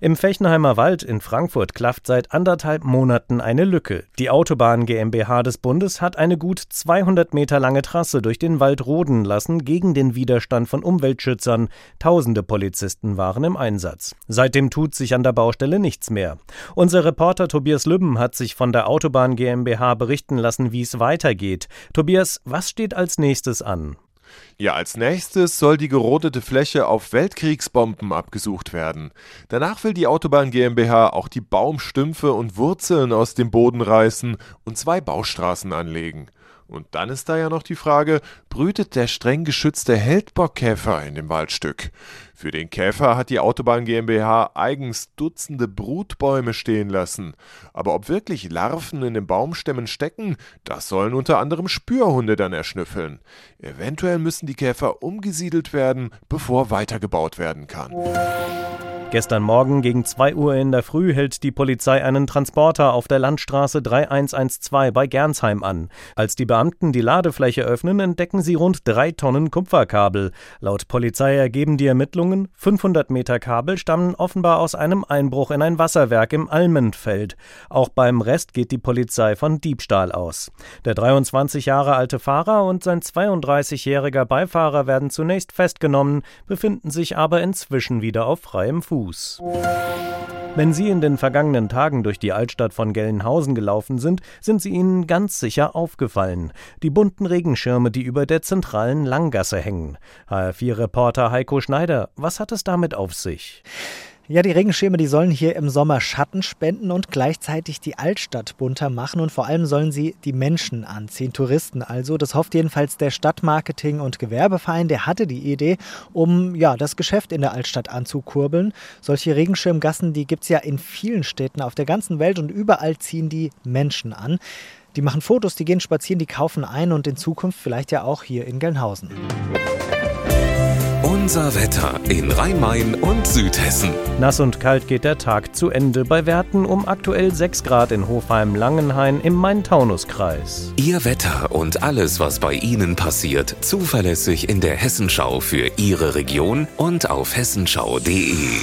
Im Fechenheimer Wald in Frankfurt klafft seit anderthalb Monaten eine Lücke. Die Autobahn GmbH des Bundes hat eine gut 200 Meter lange Trasse durch den Wald roden lassen gegen den Widerstand von Umweltschützern. Tausende Polizisten waren im Einsatz. Seitdem tut sich an der Baustelle nichts mehr. Unser Reporter Tobias Lübben hat sich von der Autobahn GmbH berichten lassen, wie es weitergeht. Tobias, was steht als nächstes an? Ja, als nächstes soll die gerodete Fläche auf Weltkriegsbomben abgesucht werden. Danach will die Autobahn GmbH auch die Baumstümpfe und Wurzeln aus dem Boden reißen und zwei Baustraßen anlegen. Und dann ist da ja noch die Frage, brütet der streng geschützte Heldbockkäfer in dem Waldstück? Für den Käfer hat die Autobahn GmbH eigens Dutzende Brutbäume stehen lassen. Aber ob wirklich Larven in den Baumstämmen stecken, das sollen unter anderem Spürhunde dann erschnüffeln. Eventuell müssen die Käfer umgesiedelt werden, bevor weitergebaut werden kann. Gestern Morgen gegen 2 Uhr in der Früh hält die Polizei einen Transporter auf der Landstraße 3112 bei Gernsheim an. Als die Beamten die Ladefläche öffnen, entdecken sie rund drei Tonnen Kupferkabel. Laut Polizei ergeben die Ermittlungen, 500 Meter Kabel stammen offenbar aus einem Einbruch in ein Wasserwerk im Almendfeld. Auch beim Rest geht die Polizei von Diebstahl aus. Der 23 Jahre alte Fahrer und sein 32-jähriger Beifahrer werden zunächst festgenommen, befinden sich aber inzwischen wieder auf freiem Fuß. Fuß. Wenn Sie in den vergangenen Tagen durch die Altstadt von Gelnhausen gelaufen sind, sind sie Ihnen ganz sicher aufgefallen. Die bunten Regenschirme, die über der zentralen Langgasse hängen. HR4-Reporter Heiko Schneider, was hat es damit auf sich? Ja, die Regenschirme, die sollen hier im Sommer Schatten spenden und gleichzeitig die Altstadt bunter machen und vor allem sollen sie die Menschen anziehen, Touristen also. Das hofft jedenfalls der Stadtmarketing- und Gewerbeverein, der hatte die Idee, um ja, das Geschäft in der Altstadt anzukurbeln. Solche Regenschirmgassen, die gibt es ja in vielen Städten auf der ganzen Welt und überall ziehen die Menschen an. Die machen Fotos, die gehen spazieren, die kaufen ein und in Zukunft vielleicht ja auch hier in Gelnhausen. Unser Wetter in Rhein-Main und Südhessen. Nass und kalt geht der Tag zu Ende bei Werten um aktuell 6 Grad in Hofheim-Langenhain im Main-Taunus-Kreis. Ihr Wetter und alles, was bei Ihnen passiert, zuverlässig in der Hessenschau für Ihre Region und auf hessenschau.de.